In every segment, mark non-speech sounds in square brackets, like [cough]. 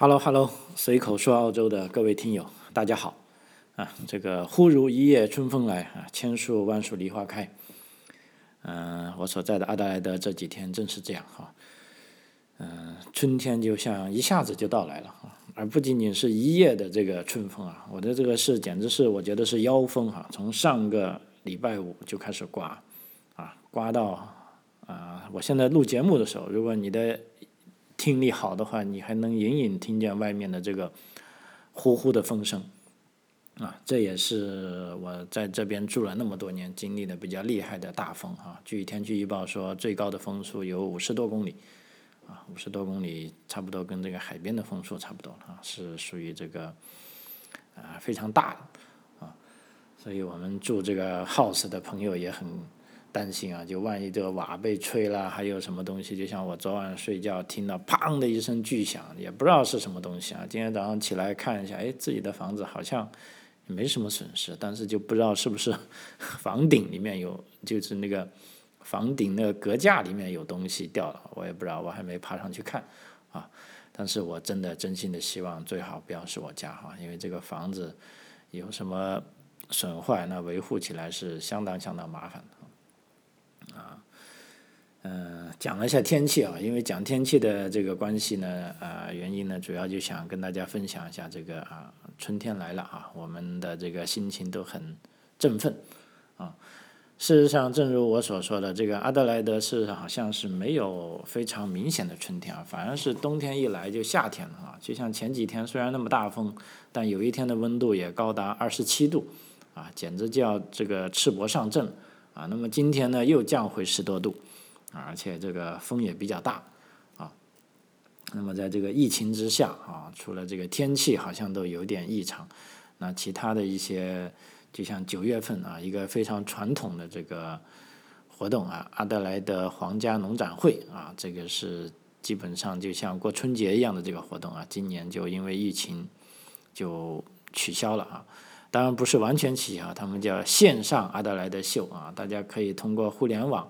Hello，Hello，随口说澳洲的各位听友，大家好啊！这个忽如一夜春风来啊，千树万树梨花开。嗯，我所在的阿德莱德这几天正是这样哈。嗯，春天就像一下子就到来了啊，而不仅仅是一夜的这个春风啊，我的这个是简直是我觉得是妖风哈，从上个礼拜五就开始刮啊，刮到啊，我现在录节目的时候，如果你的。听力好的话，你还能隐隐听见外面的这个呼呼的风声，啊，这也是我在这边住了那么多年经历的比较厉害的大风啊。据天气预报说，最高的风速有五十多公里，啊，五十多公里差不多跟这个海边的风速差不多啊，是属于这个啊非常大的啊，所以我们住这个 house 的朋友也很。担心啊，就万一这个瓦被吹了，还有什么东西？就像我昨晚睡觉听到砰的一声巨响，也不知道是什么东西啊。今天早上起来看一下，哎，自己的房子好像没什么损失，但是就不知道是不是房顶里面有，就是那个房顶那个隔架里面有东西掉了，我也不知道，我还没爬上去看啊。但是我真的真心的希望最好不要是我家哈，因为这个房子有什么损坏，那维护起来是相当相当麻烦的。嗯，讲了一下天气啊，因为讲天气的这个关系呢，啊，原因呢，主要就想跟大家分享一下这个啊，春天来了啊，我们的这个心情都很振奋啊。事实上，正如我所说的，这个阿德莱德是好像是没有非常明显的春天啊，反而是冬天一来就夏天了啊。就像前几天虽然那么大风，但有一天的温度也高达二十七度啊，简直叫这个赤膊上阵啊。那么今天呢，又降回十多度。啊而且这个风也比较大，啊，那么在这个疫情之下啊，除了这个天气好像都有点异常，那其他的一些，就像九月份啊，一个非常传统的这个活动啊，阿德莱德皇家农展会啊，这个是基本上就像过春节一样的这个活动啊，今年就因为疫情就取消了啊，当然不是完全取消，他们叫线上阿德莱德秀啊，大家可以通过互联网。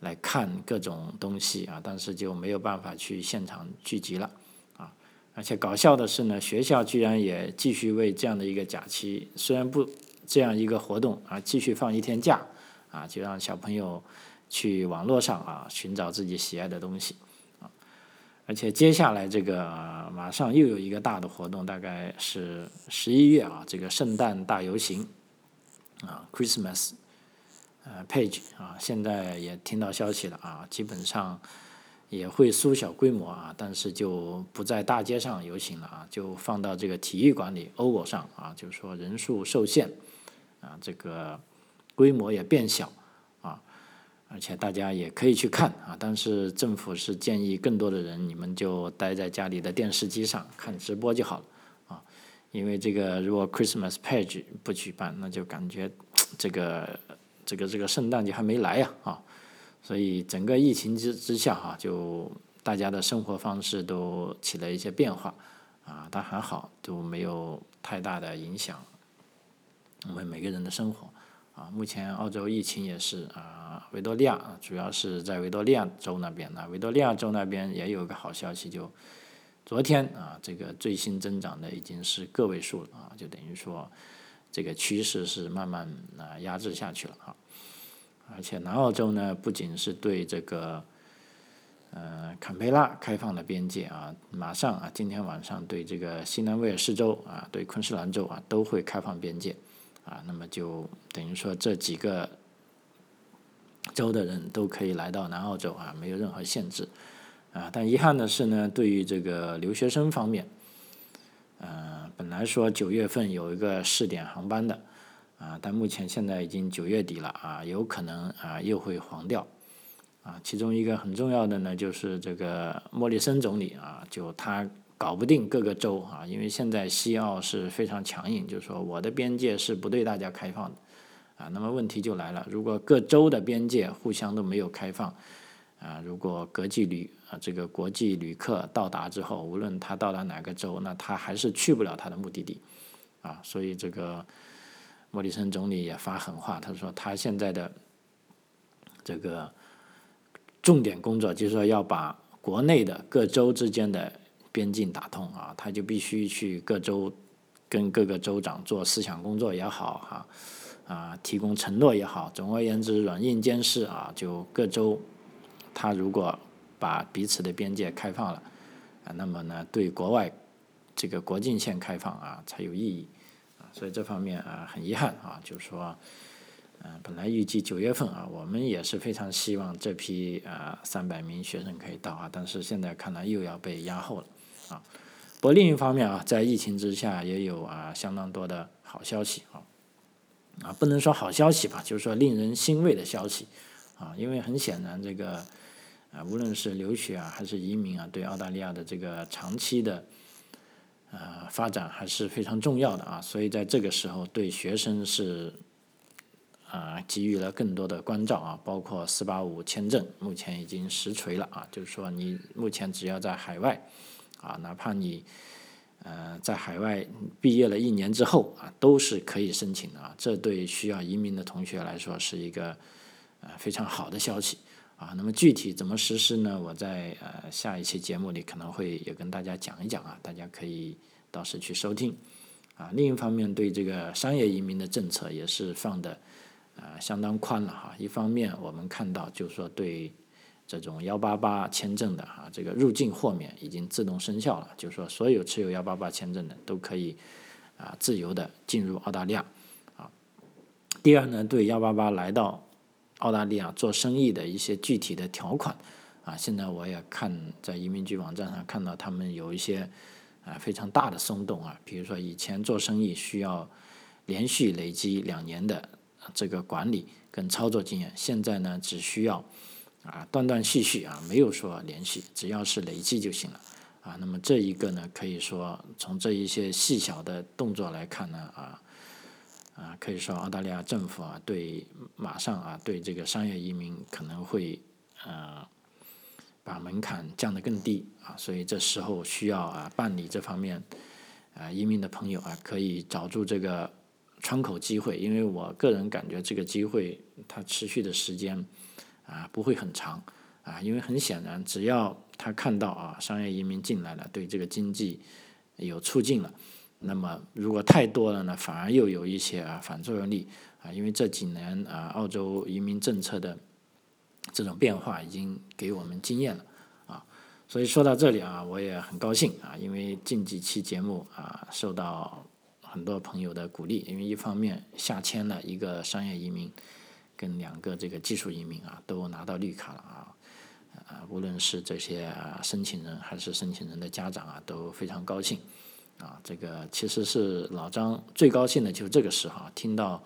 来看各种东西啊，但是就没有办法去现场聚集了啊！而且搞笑的是呢，学校居然也继续为这样的一个假期，虽然不这样一个活动啊，继续放一天假啊，就让小朋友去网络上啊寻找自己喜爱的东西！而且接下来这个马上又有一个大的活动，大概是十一月啊，这个圣诞大游行啊，Christmas。呃，page 啊，现在也听到消息了啊，基本上也会缩小规模啊，但是就不在大街上游行了啊，就放到这个体育馆里 oval 上啊，就是说人数受限啊，这个规模也变小，而且大家也可以去看啊，但是政府是建议更多的人，你们就待在家里的电视机上看直播就好了啊，因为这个如果 Christmas page 不举办，那就感觉这个。这个这个圣诞节还没来呀啊，所以整个疫情之之下哈，就大家的生活方式都起了一些变化啊，但还好都没有太大的影响我们每个人的生活啊。目前澳洲疫情也是啊，维多利亚主要是在维多利亚州那边呢，维多利亚州那边也有个好消息，就昨天啊，这个最新增长的已经是个位数了啊，就等于说。这个趋势是慢慢啊压制下去了啊，而且南澳洲呢不仅是对这个呃坎培拉开放了边界啊，马上啊今天晚上对这个新南威尔士州啊对昆士兰州啊都会开放边界啊，那么就等于说这几个州的人都可以来到南澳洲啊，没有任何限制啊，但遗憾的是呢，对于这个留学生方面。呃，本来说九月份有一个试点航班的，啊，但目前现在已经九月底了啊，有可能啊又会黄掉，啊，其中一个很重要的呢，就是这个莫里森总理啊，就他搞不定各个州啊，因为现在西澳是非常强硬，就是说我的边界是不对大家开放的，啊，那么问题就来了，如果各州的边界互相都没有开放。啊，如果国际旅啊这个国际旅客到达之后，无论他到达哪个州，那他还是去不了他的目的地，啊，所以这个莫里森总理也发狠话，他说他现在的这个重点工作就是说要把国内的各州之间的边境打通啊，他就必须去各州跟各个州长做思想工作也好哈，啊，提供承诺也好，总而言之，软硬兼施啊，就各州他如果把彼此的边界开放了啊，那么呢，对国外这个国境线开放啊才有意义啊，所以这方面啊很遗憾啊，就是说。嗯，本来预计九月份啊，我们也是非常希望这批啊三百名学生可以到啊，但是现在看来又要被压后了啊。不过另一方面啊，在疫情之下也有啊相当多的好消息啊啊，不能说好消息吧，就是说令人欣慰的消息啊，因为很显然这个啊，无论是留学啊还是移民啊，对澳大利亚的这个长期的呃发展还是非常重要的啊，所以在这个时候对学生是。啊，给予了更多的关照啊，包括四八五签证，目前已经实锤了啊，就是说你目前只要在海外，啊，哪怕你呃在海外毕业了一年之后啊，都是可以申请的啊，这对需要移民的同学来说是一个呃非常好的消息啊。那么具体怎么实施呢？我在呃下一期节目里可能会也跟大家讲一讲啊，大家可以到时去收听啊。另一方面，对这个商业移民的政策也是放的。啊，相当宽了哈。一方面，我们看到就是说，对这种幺八八签证的啊，这个入境豁免已经自动生效了，就是说，所有持有幺八八签证的都可以啊自由的进入澳大利亚啊。第二呢，对幺八八来到澳大利亚做生意的一些具体的条款啊，现在我也看在移民局网站上看到他们有一些啊非常大的松动啊，比如说以前做生意需要连续累积两年的。这个管理跟操作经验，现在呢只需要啊断断续续啊，没有说连续，只要是累计就行了啊。那么这一个呢，可以说从这一些细小的动作来看呢啊啊，可以说澳大利亚政府啊对马上啊对这个商业移民可能会呃把门槛降得更低啊，所以这时候需要啊办理这方面啊移民的朋友啊可以找住这个。窗口机会，因为我个人感觉这个机会它持续的时间啊不会很长啊，因为很显然，只要他看到啊商业移民进来了，对这个经济有促进了，那么如果太多了呢，反而又有一些啊反作用力啊，因为这几年啊澳洲移民政策的这种变化已经给我们经验了啊，所以说到这里啊，我也很高兴啊，因为近几期节目啊受到。很多朋友的鼓励，因为一方面下签了一个商业移民，跟两个这个技术移民啊，都拿到绿卡了啊，啊，无论是这些申请人还是申请人的家长啊，都非常高兴啊。这个其实是老张最高兴的，就是这个时候听到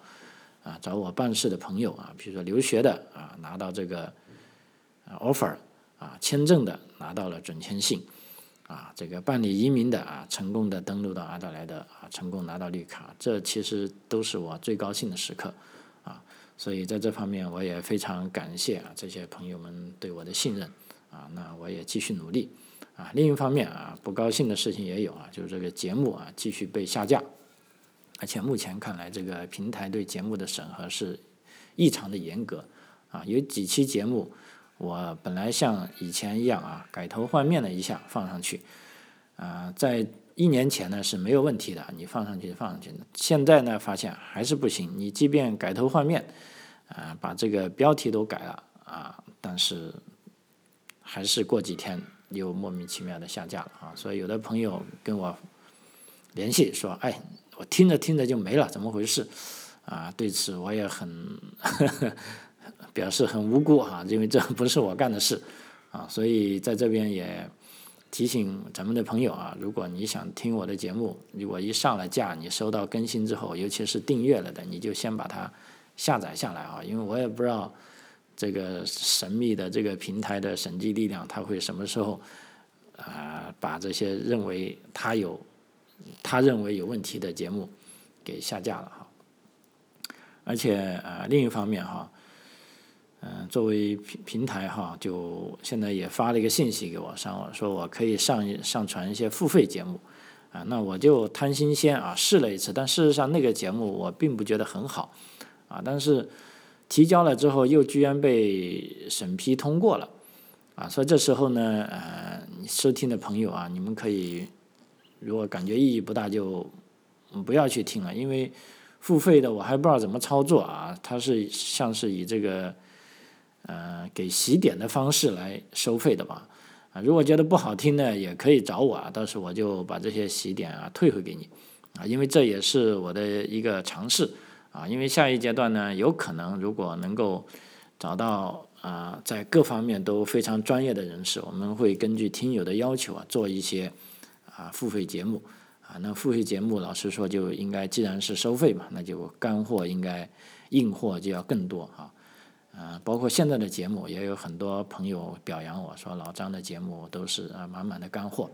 啊找我办事的朋友啊，比如说留学的啊拿到这个 offer 啊签证的拿到了准签信。啊，这个办理移民的啊，成功的登陆到阿德莱德啊，成功拿到绿卡，这其实都是我最高兴的时刻。所以在这方面，我也非常感谢啊这些朋友们对我的信任啊。那我也继续努力啊。另一方面啊，不高兴的事情也有啊，就是这个节目啊继续被下架，而且目前看来，这个平台对节目的审核是异常的严格啊，有几期节目。我本来像以前一样啊，改头换面了一下放上去，啊，在一年前呢是没有问题的，你放上去就放上去的。现在呢发现还是不行，你即便改头换面，啊，把这个标题都改了啊，但是还是过几天又莫名其妙的下架了啊。所以有的朋友跟我联系说，哎，我听着听着就没了，怎么回事？啊，对此我也很。[laughs] 表示很无辜哈，因为这不是我干的事，啊，所以在这边也提醒咱们的朋友啊，如果你想听我的节目，如果一上了架，你收到更新之后，尤其是订阅了的，你就先把它下载下来啊，因为我也不知道这个神秘的这个平台的审计力量，它会什么时候啊把这些认为他有他认为有问题的节目给下架了哈，而且啊另一方面哈。嗯，作为平平台哈，就现在也发了一个信息给我，上我说我可以上上传一些付费节目，啊，那我就贪新鲜啊，试了一次，但事实上那个节目我并不觉得很好，啊，但是提交了之后又居然被审批通过了，啊，所以这时候呢，呃，收听的朋友啊，你们可以如果感觉意义不大，就不要去听了，因为付费的我还不知道怎么操作啊，它是像是以这个呃给洗点的方式来收费的吧。啊，如果觉得不好听呢，也可以找我啊，到时候我就把这些洗点啊退回给你啊，因为这也是我的一个尝试啊，因为下一阶段呢，有可能如果能够找到。啊，在各方面都非常专业的人士，我们会根据听友的要求啊，做一些啊付费节目啊。那付费节目，老实说就应该，既然是收费嘛，那就干货应该硬货就要更多啊。啊，包括现在的节目，也有很多朋友表扬我说老张的节目都是啊满满的干货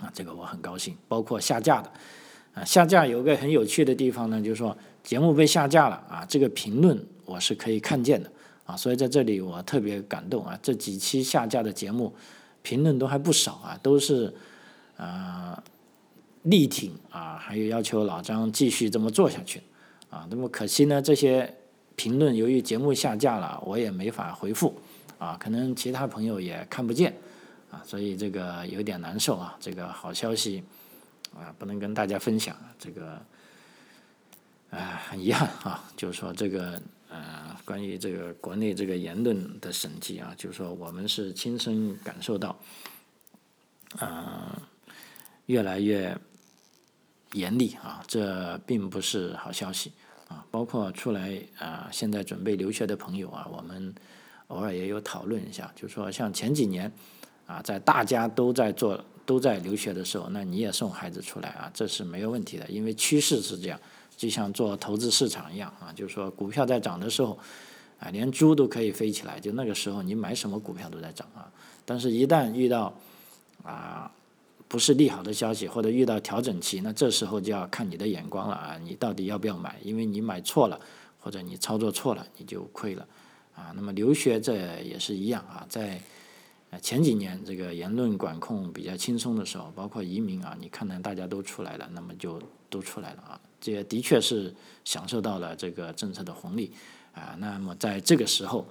啊，这个我很高兴。包括下架的啊，下架有个很有趣的地方呢，就是说节目被下架了啊，这个评论我是可以看见的。啊，所以在这里我特别感动啊！这几期下架的节目，评论都还不少啊，都是啊力挺啊，还有要求老张继续这么做下去啊。那么可惜呢，这些评论由于节目下架了，我也没法回复啊，可能其他朋友也看不见啊，所以这个有点难受啊。这个好消息啊，不能跟大家分享，这个啊很遗憾啊，就是说这个。呃，关于这个国内这个言论的审计啊，就是说我们是亲身感受到，呃，越来越严厉啊，这并不是好消息啊。包括出来啊，现在准备留学的朋友啊，我们偶尔也有讨论一下，就说像前几年啊，在大家都在做都在留学的时候，那你也送孩子出来啊，这是没有问题的，因为趋势是这样。就像做投资市场一样啊，就是说股票在涨的时候，啊，连猪都可以飞起来，就那个时候你买什么股票都在涨啊。但是，一旦遇到啊不是利好的消息，或者遇到调整期，那这时候就要看你的眼光了啊，你到底要不要买？因为你买错了，或者你操作错了，你就亏了啊。那么留学这也是一样啊，在前几年这个言论管控比较轻松的时候，包括移民啊，你看到大家都出来了，那么就都出来了啊。这的确是享受到了这个政策的红利啊。那么在这个时候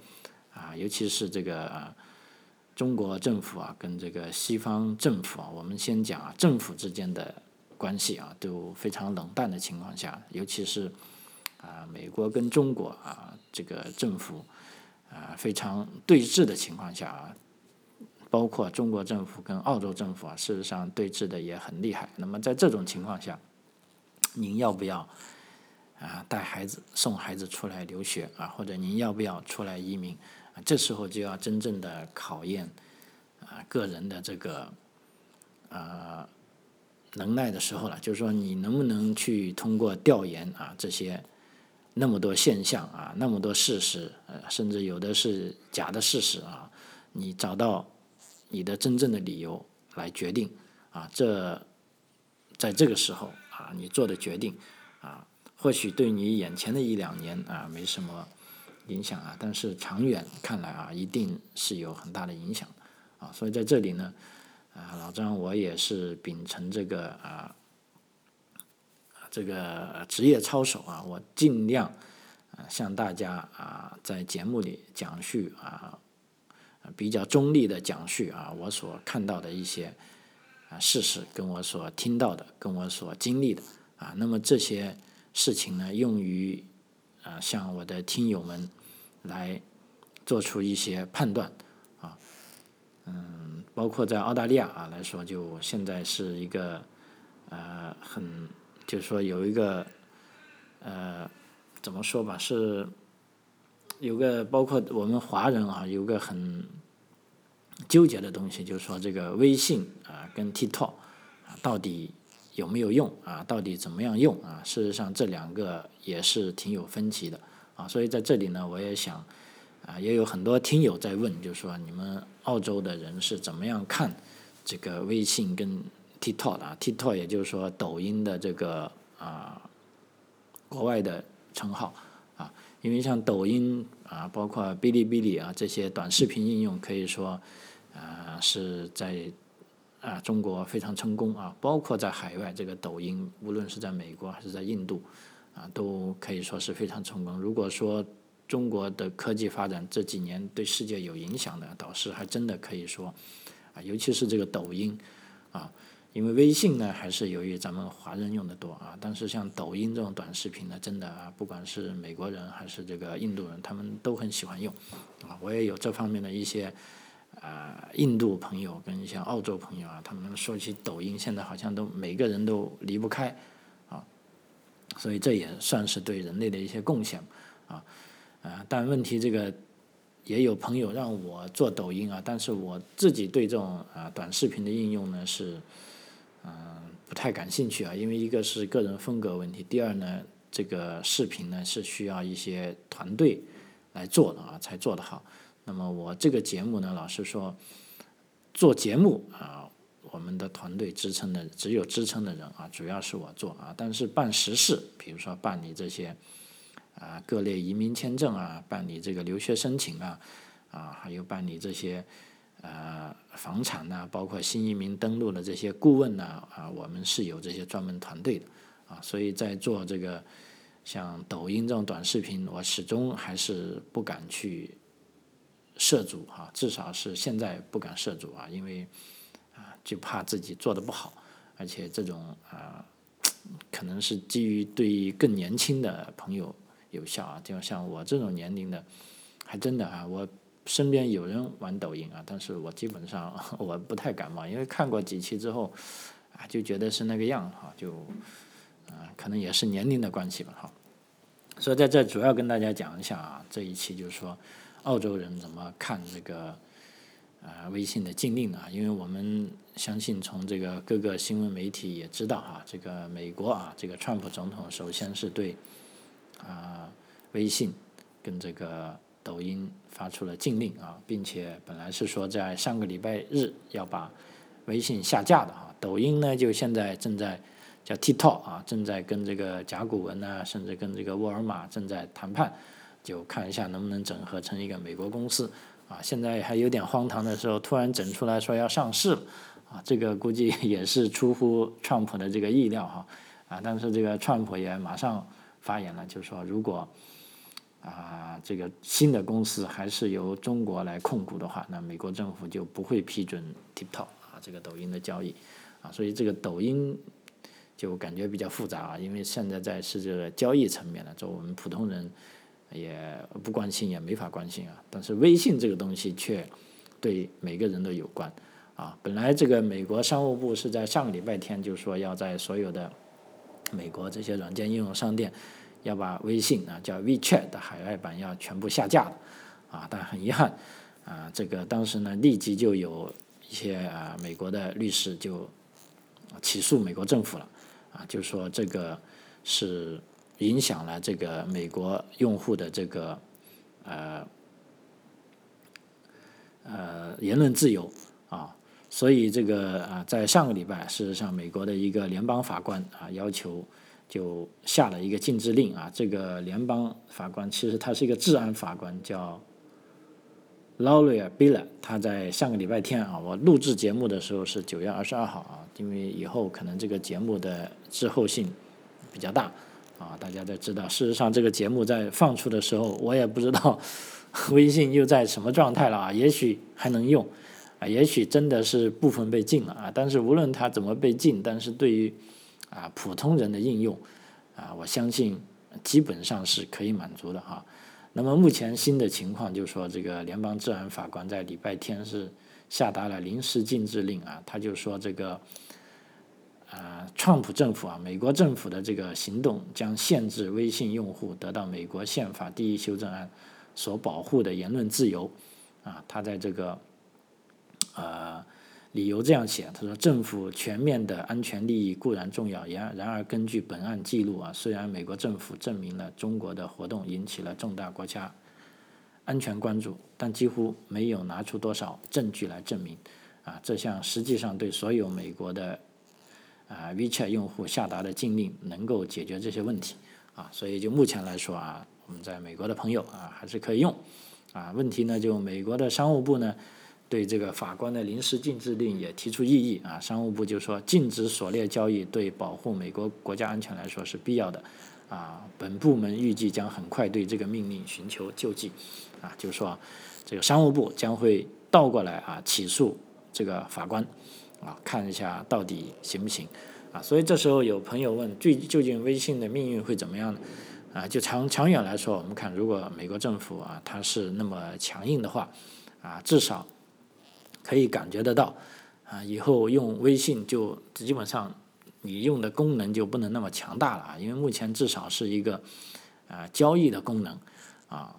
啊，尤其是这个中国政府啊，跟这个西方政府啊，我们先讲啊，政府之间的关系啊，都非常冷淡的情况下，尤其是啊，美国跟中国啊，这个政府啊非常对峙的情况下啊，包括中国政府跟澳洲政府啊，事实上对峙的也很厉害。那么在这种情况下，您要不要啊带孩子送孩子出来留学啊？或者您要不要出来移民？这时候就要真正的考验啊个人的这个啊能耐的时候了。就是说，你能不能去通过调研啊这些那么多现象啊那么多事实呃甚至有的是假的事实啊，你找到你的真正的理由来决定啊？这在这个时候。啊，你做的决定，啊，或许对你眼前的一两年啊没什么影响啊，但是长远看来啊，一定是有很大的影响啊。所以在这里呢，啊，老张我也是秉承这个啊，这个职业操守啊，我尽量啊向大家啊在节目里讲述啊比较中立的讲述啊我所看到的一些。啊，事实跟我所听到的，跟我所经历的啊，那么这些事情呢，用于啊，向我的听友们来做出一些判断啊，嗯，包括在澳大利亚啊来说，就现在是一个呃，很就是说有一个呃，怎么说吧，是有个包括我们华人啊，有个很。纠结的东西就是说，这个微信啊跟 TikTok 啊到底有没有用啊？到底怎么样用啊？事实上，这两个也是挺有分歧的啊。所以在这里呢，我也想啊，也有很多听友在问，就是说你们澳洲的人是怎么样看这个微信跟 TikTok 啊？TikTok 也就是说抖音的这个啊国外的称号啊，因为像抖音啊，包括哔哩哔哩啊这些短视频应用，可以说。啊，是在啊中国非常成功啊，包括在海外，这个抖音无论是在美国还是在印度，啊都可以说是非常成功。如果说中国的科技发展这几年对世界有影响的，导师还真的可以说，啊，尤其是这个抖音，啊，因为微信呢还是由于咱们华人用的多啊，但是像抖音这种短视频呢，真的啊，不管是美国人还是这个印度人，他们都很喜欢用，啊，我也有这方面的一些。啊，印度朋友跟一些澳洲朋友啊，他们说起抖音，现在好像都每个人都离不开，所以这也算是对人类的一些贡献，啊，啊，但问题这个也有朋友让我做抖音啊，但是我自己对这种啊短视频的应用呢是，嗯，不太感兴趣啊，因为一个是个人风格问题，第二呢，这个视频呢是需要一些团队来做的啊，才做得好。那么我这个节目呢，老实说，做节目啊，我们的团队支撑的只有支撑的人啊，主要是我做啊。但是办实事，比如说办理这些啊各类移民签证啊，办理这个留学申请啊，啊还有办理这些呃房产呐，包括新移民登陆的这些顾问呐啊，我们是有这些专门团队的啊。所以在做这个像抖音这种短视频，我始终还是不敢去。涉足哈，至少是现在不敢涉足啊，因为啊就怕自己做的不好，而且这种啊可能是基于对于更年轻的朋友有效啊，就像我这种年龄的，还真的啊，我身边有人玩抖音啊，但是我基本上 [laughs] 我不太感冒，因为看过几期之后啊就觉得是那个样哈，就啊可能也是年龄的关系吧哈，所以在这主要跟大家讲一下啊，这一期就是说。澳洲人怎么看这个啊微信的禁令啊？因为我们相信从这个各个新闻媒体也知道啊，这个美国啊，这个川普总统首先是对啊微信跟这个抖音发出了禁令啊，并且本来是说在上个礼拜日要把微信下架的哈，抖音呢就现在正在叫 TikTok 啊，正在跟这个甲骨文呢，甚至跟这个沃尔玛正在谈判。就看一下能不能整合成一个美国公司，啊，现在还有点荒唐的时候，突然整出来说要上市了，啊，这个估计也是出乎川普的这个意料哈，啊，但是这个川普也马上发言了，就是说如果啊这个新的公司还是由中国来控股的话，那美国政府就不会批准 TikTok 啊这个抖音的交易，啊，所以这个抖音就感觉比较复杂啊，因为现在在是这个交易层面了，做我们普通人。也不关心，也没法关心啊。但是微信这个东西却对每个人都有关啊。本来这个美国商务部是在上个礼拜天就说要在所有的美国这些软件应用商店要把微信啊叫 WeChat 的海外版要全部下架的啊。但很遗憾啊，这个当时呢立即就有一些啊美国的律师就起诉美国政府了啊，就说这个是。影响了这个美国用户的这个呃呃言论自由啊，所以这个啊，在上个礼拜，事实上，美国的一个联邦法官啊，要求就下了一个禁制令啊。这个联邦法官其实他是一个治安法官，叫 Laurie Biller。他在上个礼拜天啊，我录制节目的时候是九月二十二号啊，因为以后可能这个节目的滞后性比较大。啊，大家都知道，事实上这个节目在放出的时候，我也不知道微信又在什么状态了啊。也许还能用，啊，也许真的是部分被禁了啊。但是无论它怎么被禁，但是对于啊普通人的应用啊，我相信基本上是可以满足的哈。那么目前新的情况就是说，这个联邦治安法官在礼拜天是下达了临时禁制令啊，他就说这个。啊，川普政府啊，美国政府的这个行动将限制微信用户得到美国宪法第一修正案所保护的言论自由。啊，他在这个呃理由这样写，他说政府全面的安全利益固然重要，然然而根据本案记录啊，虽然美国政府证明了中国的活动引起了重大国家安全关注，但几乎没有拿出多少证据来证明啊，这项实际上对所有美国的。啊，WeChat 用户下达的禁令能够解决这些问题啊，所以就目前来说啊，我们在美国的朋友啊还是可以用啊。问题呢，就美国的商务部呢对这个法官的临时禁制令也提出异议啊。商务部就说，禁止所列交易对保护美国国家安全来说是必要的啊，本部门预计将很快对这个命令寻求救济，啊，就是说这个商务部将会倒过来啊起诉这个法官，啊，看一下到底行不行，啊，所以这时候有朋友问，最究竟微信的命运会怎么样呢？啊，就长长远来说，我们看如果美国政府啊它是那么强硬的话，啊，至少可以感觉得到，啊，以后用微信就基本上。你用的功能就不能那么强大了啊，因为目前至少是一个啊交易的功能啊，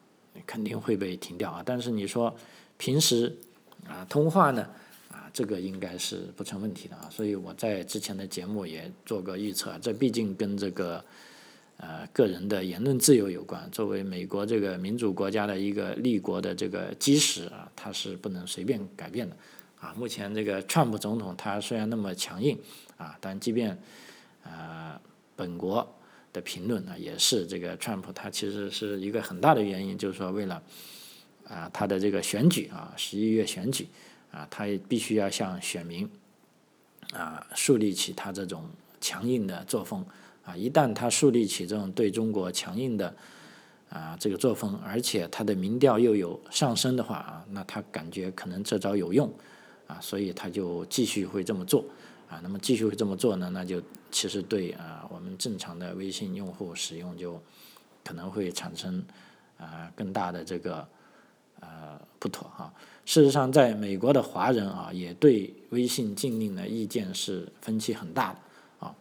肯定会被停掉啊。但是你说平时啊通话呢，这个应该是不成问题的啊。所以我在之前的节目也做过预测，这毕竟跟这个呃个人的言论自由有关。作为美国这个民主国家的一个立国的这个基石啊，它是不能随便改变的。啊，目前这个川普总统他虽然那么强硬，啊，但即便，呃，本国的评论呢，也是这个川普他其实是一个很大的原因，就是说为了，啊，他的这个选举啊，十一月选举，啊，他也必须要向选民，啊，树立起他这种强硬的作风，啊，一旦他树立起这种对中国强硬的，啊，这个作风，而且他的民调又有上升的话啊，那他感觉可能这招有用。啊，所以他就继续会这么做，啊，那么继续会这么做呢，那就其实对啊，我们正常的微信用户使用就可能会产生啊更大的这个呃不妥哈。事实上，在美国的华人啊，也对微信禁令的意见是分歧很大的啊，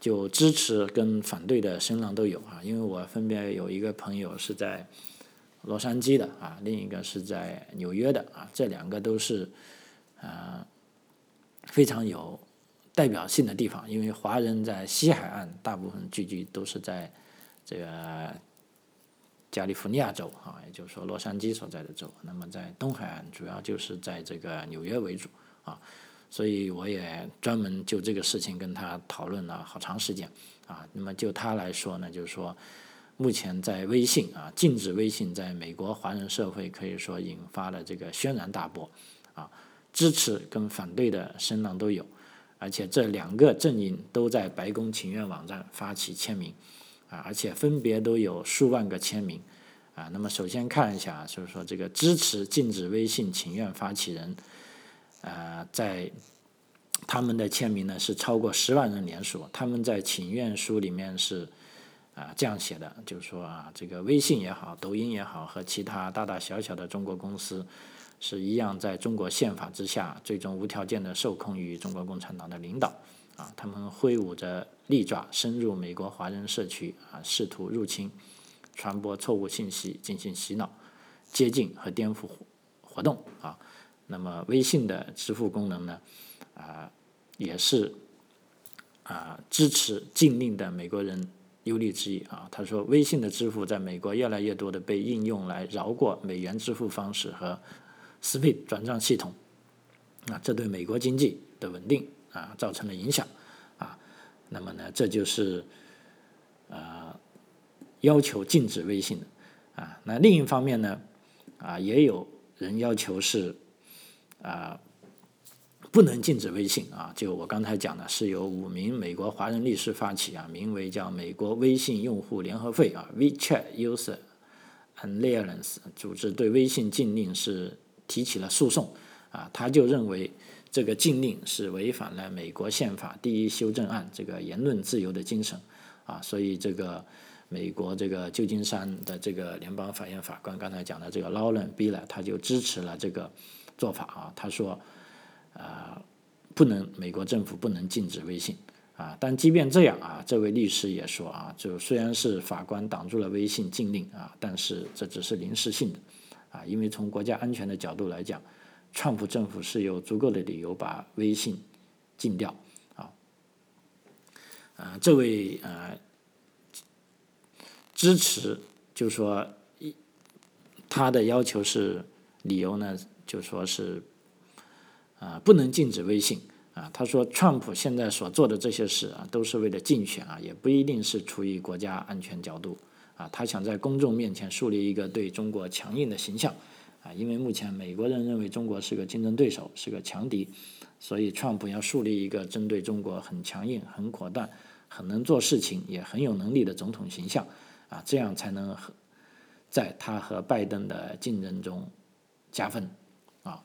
就支持跟反对的声浪都有啊。因为我分别有一个朋友是在洛杉矶的啊，另一个是在纽约的啊，这两个都是。呃，非常有代表性的地方，因为华人在西海岸大部分聚居都是在这个加利福尼亚州啊，也就是说洛杉矶所在的州。那么在东海岸主要就是在这个纽约为主啊，所以我也专门就这个事情跟他讨论了好长时间啊。那么就他来说呢，就是说目前在微信啊禁止微信在美国华人社会可以说引发了这个轩然大波啊。支持跟反对的声浪都有，而且这两个阵营都在白宫请愿网站发起签名，啊，而且分别都有数万个签名，啊，那么首先看一下，就是说这个支持禁止微信请愿发起人，呃，在他们的签名呢是超过十万人连署，他们在请愿书里面是啊这样写的，就是说啊，这个微信也好，抖音也好，和其他大大小小的中国公司。是一样，在中国宪法之下，最终无条件的受控于中国共产党的领导。啊，他们挥舞着利爪，深入美国华人社区，啊，试图入侵、传播错误信息，进行洗脑、接近和颠覆活动。啊，那么微信的支付功能呢？啊，也是啊，支持禁令的美国人忧虑之一。啊，他说，微信的支付在美国越来越多的被应用来绕过美元支付方式和。SPID 转账系统，啊，这对美国经济的稳定啊造成了影响，啊，那么呢，这就是呃要求禁止微信的，啊，那另一方面呢，啊，也有人要求是啊不能禁止微信啊，就我刚才讲的，是由五名美国华人律师发起啊，名为叫美国微信用户联合会啊 WeChat User Alliance 组织对微信禁令是。提起了诉讼，啊，他就认为这个禁令是违反了美国宪法第一修正案这个言论自由的精神，啊，所以这个美国这个旧金山的这个联邦法院法官刚才讲的这个劳伦·比勒，他就支持了这个做法啊，他说，啊，不能美国政府不能禁止微信，啊，但即便这样啊，这位律师也说啊，就虽然是法官挡住了微信禁令啊，但是这只是临时性的。啊，因为从国家安全的角度来讲，川普政府是有足够的理由把微信禁掉。啊，啊，这位呃支持就说一他的要求是理由呢，就说是啊不能禁止微信啊。他说，川普现在所做的这些事啊，都是为了竞选啊，也不一定是出于国家安全角度。啊，他想在公众面前树立一个对中国强硬的形象，啊，因为目前美国人认为中国是个竞争对手，是个强敌，所以川普要树立一个针对中国很强硬、很果断、很能做事情，也很有能力的总统形象啊，这样才能和在他和拜登的竞争中加分啊。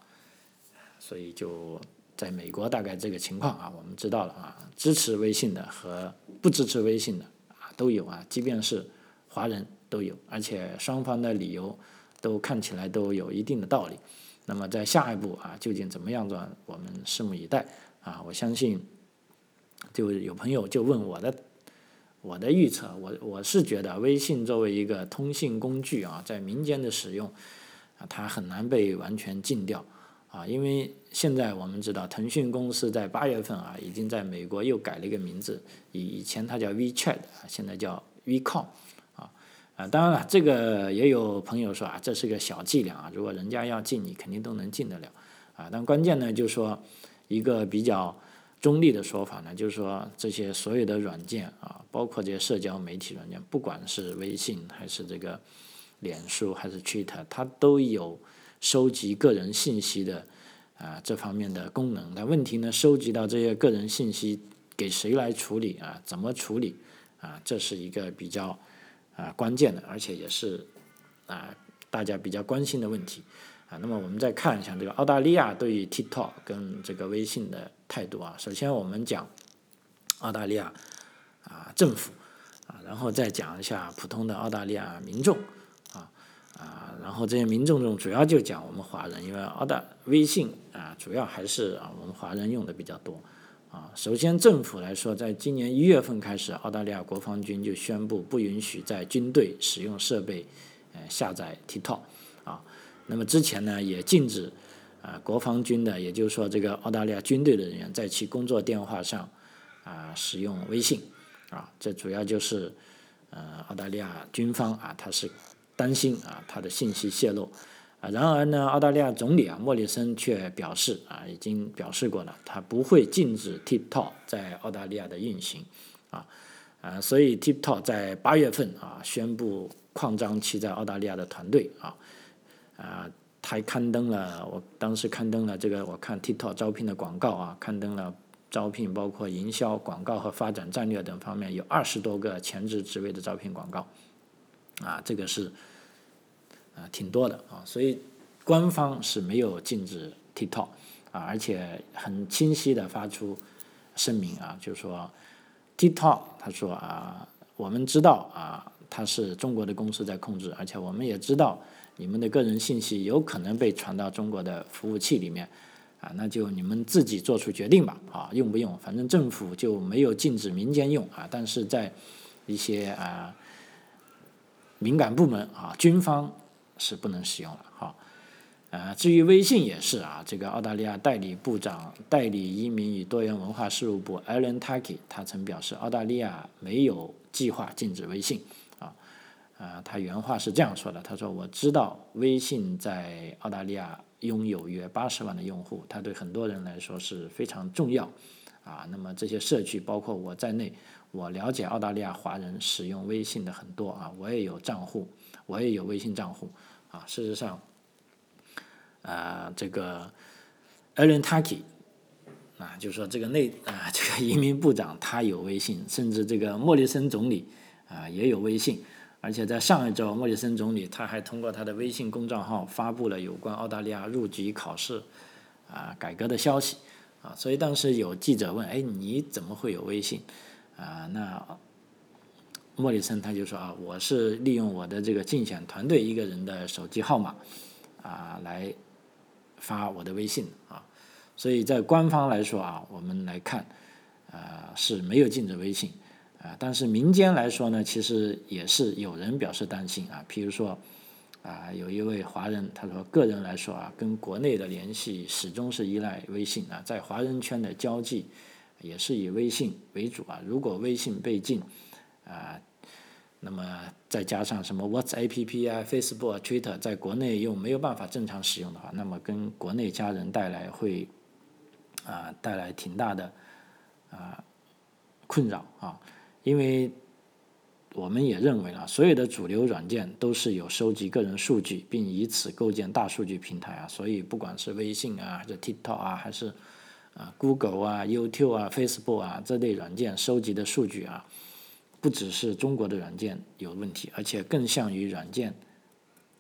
所以就在美国大概这个情况啊，我们知道了啊，支持微信的和不支持微信的啊都有啊，即便是华人都有，而且双方的理由都看起来都有一定的道理。那么在下一步啊，究竟怎么样做，我们拭目以待啊！我相信，就有朋友就问我的，我的预测，我我是觉得微信作为一个通信工具啊，在民间的使用啊，它很难被完全禁掉啊，因为现在我们知道，腾讯公司在八月份啊，已经在美国又改了一个名字，以以前它叫 WeChat，啊现在叫 WeCom。啊，当然了，这个也有朋友说啊，这是个小伎俩啊，如果人家要进，你肯定都能进得了，啊，但关键呢，就是说一个比较中立的说法呢，就是说这些所有的软件啊，包括这些社交媒体软件，不管是微信还是这个脸书还是 Twitter，它都有收集个人信息的啊这方面的功能。但问题呢，收集到这些个人信息给谁来处理啊？怎么处理啊？这是一个比较。啊，关键的，而且也是啊，大家比较关心的问题啊。那么我们再看一下这个澳大利亚对于 TikTok 跟这个微信的态度啊。首先我们讲澳大利亚啊政府啊，然后再讲一下普通的澳大利亚民众啊啊，然后这些民众中主要就讲我们华人，因为澳大微信啊主要还是啊我们华人用的比较多。啊，首先政府来说，在今年一月份开始，澳大利亚国防军就宣布不允许在军队使用设备，呃，下载 TikTok。啊，那么之前呢，也禁止啊国防军的，也就是说这个澳大利亚军队的人员在其工作电话上啊使用微信。啊，这主要就是呃澳大利亚军方啊，他是担心啊他的信息泄露。啊，然而呢，澳大利亚总理啊莫里森却表示啊，已经表示过了，他不会禁止 TikTok 在澳大利亚的运行，啊，啊，所以 TikTok 在八月份啊宣布扩张其在澳大利亚的团队啊，啊，还刊登了，我当时刊登了这个，我看 TikTok 招聘的广告啊，刊登了招聘包括营销、广告和发展战略等方面有二十多个前置职位的招聘广告，啊，这个是。啊，挺多的啊，所以官方是没有禁止 TikTok 啊，而且很清晰的发出声明啊，就是说 TikTok 他说啊，我们知道啊，它是中国的公司在控制，而且我们也知道你们的个人信息有可能被传到中国的服务器里面啊，那就你们自己做出决定吧啊，用不用？反正政府就没有禁止民间用啊，但是在一些啊敏感部门啊，军方。是不能使用了，好，呃，至于微信也是啊，这个澳大利亚代理部长、代理移民与多元文化事务部 Alan Taki 他曾表示，澳大利亚没有计划禁止微信，啊，啊，他原话是这样说的，他说：“我知道微信在澳大利亚拥有约八十万的用户，它对很多人来说是非常重要，啊，那么这些社区包括我在内，我了解澳大利亚华人使用微信的很多啊，我也有账户，我也有微信账户。”啊，事实上，啊，这个 Alan Tuckey 啊，就是说这个内啊，这个移民部长他有微信，甚至这个莫里森总理啊也有微信，而且在上一周，莫里森总理他还通过他的微信公众号发布了有关澳大利亚入籍考试啊改革的消息啊，所以当时有记者问，哎，你怎么会有微信啊？那莫里森他就说啊，我是利用我的这个竞选团队一个人的手机号码啊来发我的微信啊，所以在官方来说啊，我们来看啊是没有禁止微信啊，但是民间来说呢，其实也是有人表示担心啊，譬如说啊有一位华人他说，个人来说啊，跟国内的联系始终是依赖微信啊，在华人圈的交际也是以微信为主啊，如果微信被禁啊。那么再加上什么 WhatsApp 啊、Facebook、Twitter，在国内又没有办法正常使用的话，那么跟国内家人带来会啊带来挺大的啊困扰啊，因为我们也认为啊，所有的主流软件都是有收集个人数据，并以此构建大数据平台啊，所以不管是微信啊、还是 TikTok 啊，还是啊，Google 啊、YouTube 啊、Facebook 啊这类软件收集的数据啊，不只是中国的软件有问题，而且更像于软件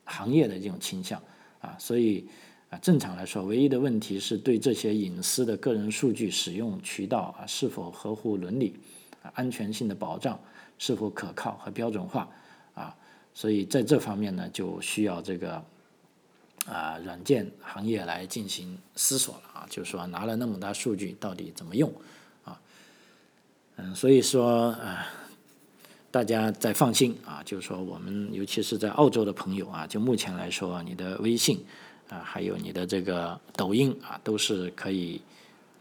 行业的这种倾向啊，所以啊，正常来说，唯一的问题是对这些隐私的个人数据使用渠道啊是否合乎伦理啊，安全性的保障是否可靠和标准化啊，所以在这方面呢，就需要这个。啊，软件行业来进行思索了啊，就是说拿了那么大数据到底怎么用啊？嗯，所以说啊，大家再放心啊，就是说我们尤其是在澳洲的朋友啊，就目前来说，你的微信啊，还有你的这个抖音啊，都是可以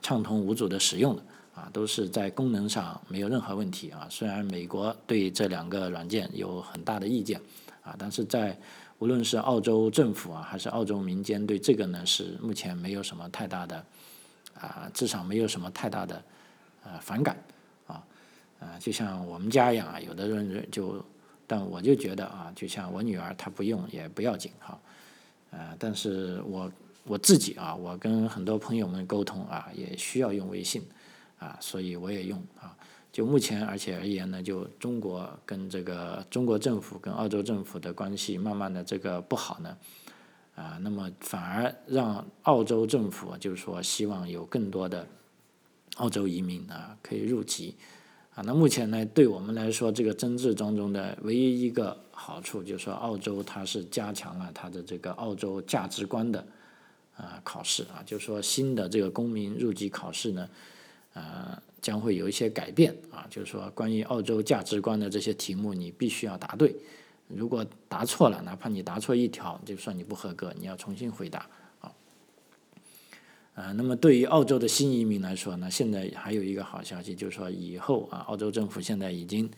畅通无阻的使用的啊，都是在功能上没有任何问题啊。虽然美国对这两个软件有很大的意见啊，但是在无论是澳洲政府啊，还是澳洲民间，对这个呢是目前没有什么太大的啊，至少没有什么太大的呃反感啊，就像我们家一样啊，有的人就，但我就觉得啊，就像我女儿她不用也不要紧哈，呃，但是我我自己啊，我跟很多朋友们沟通啊，也需要用微信啊，所以我也用啊。就目前而且而言呢，就中国跟这个中国政府跟澳洲政府的关系慢慢的这个不好呢，啊，那么反而让澳洲政府就是说希望有更多的澳洲移民啊可以入籍，啊，那目前呢对我们来说这个增治当中的唯一一个好处就是说澳洲它是加强了它的这个澳洲价值观的啊考试啊，就是说新的这个公民入籍考试呢，啊。将会有一些改变啊，就是说关于澳洲价值观的这些题目，你必须要答对。如果答错了，哪怕你答错一条，就算你不合格，你要重新回答啊。那么对于澳洲的新移民来说呢，现在还有一个好消息，就是说以后啊，澳洲政府现在已经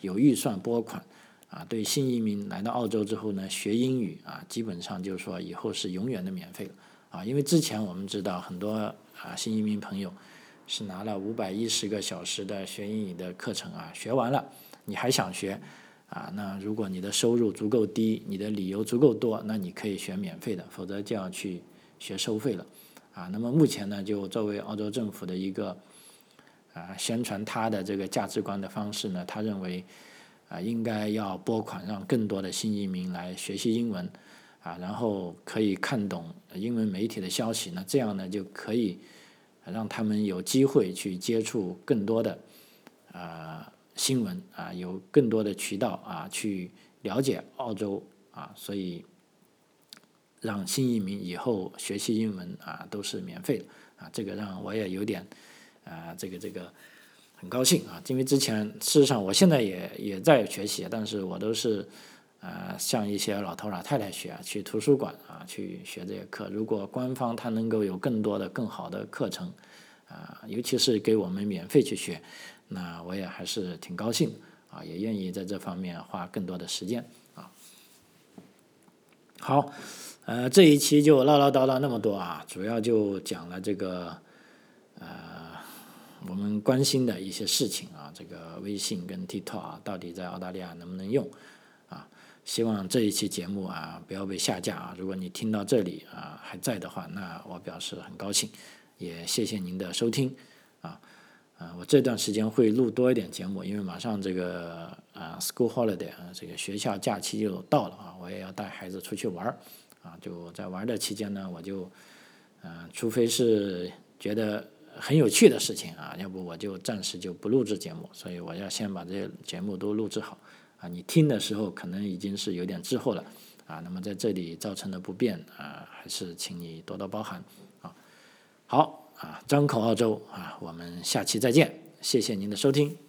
有预算拨款啊，对新移民来到澳洲之后呢，学英语啊，基本上就是说以后是永远的免费了啊。因为之前我们知道很多啊新移民朋友。是拿了五百一十个小时的学英语的课程啊，学完了，你还想学啊？那如果你的收入足够低，你的理由足够多，那你可以学免费的，否则就要去学收费了啊。那么目前呢，就作为澳洲政府的一个啊宣传他的这个价值观的方式呢，他认为啊应该要拨款让更多的新移民来学习英文啊，然后可以看懂英文媒体的消息，那这样呢就可以。让他们有机会去接触更多的啊新闻啊，有更多的渠道啊去了解澳洲啊，所以让新移民以后学习英文啊都是免费的啊，这个让我也有点啊这个这个很高兴啊，因为之前事实上我现在也也在学习，但是我都是。啊，像一些老头老太太学，去图书馆啊去学这些课。如果官方他能够有更多的、更好的课程，啊，尤其是给我们免费去学，那我也还是挺高兴啊，也愿意在这方面花更多的时间啊。好，呃，这一期就唠唠叨叨那么多啊，主要就讲了这个呃我们关心的一些事情啊，这个微信跟 TikTok 啊，到底在澳大利亚能不能用啊？希望这一期节目啊不要被下架啊！如果你听到这里啊还在的话，那我表示很高兴，也谢谢您的收听啊啊！我这段时间会录多一点节目，因为马上这个啊 school holiday 啊这个学校假期就到了啊，我也要带孩子出去玩儿啊！就在玩的期间呢，我就嗯，除非是觉得很有趣的事情啊，要不我就暂时就不录制节目，所以我要先把这些节目都录制好。啊，你听的时候可能已经是有点滞后了，啊，那么在这里造成的不便啊，还是请你多多包涵，啊，好，啊，张口澳洲啊，我们下期再见，谢谢您的收听。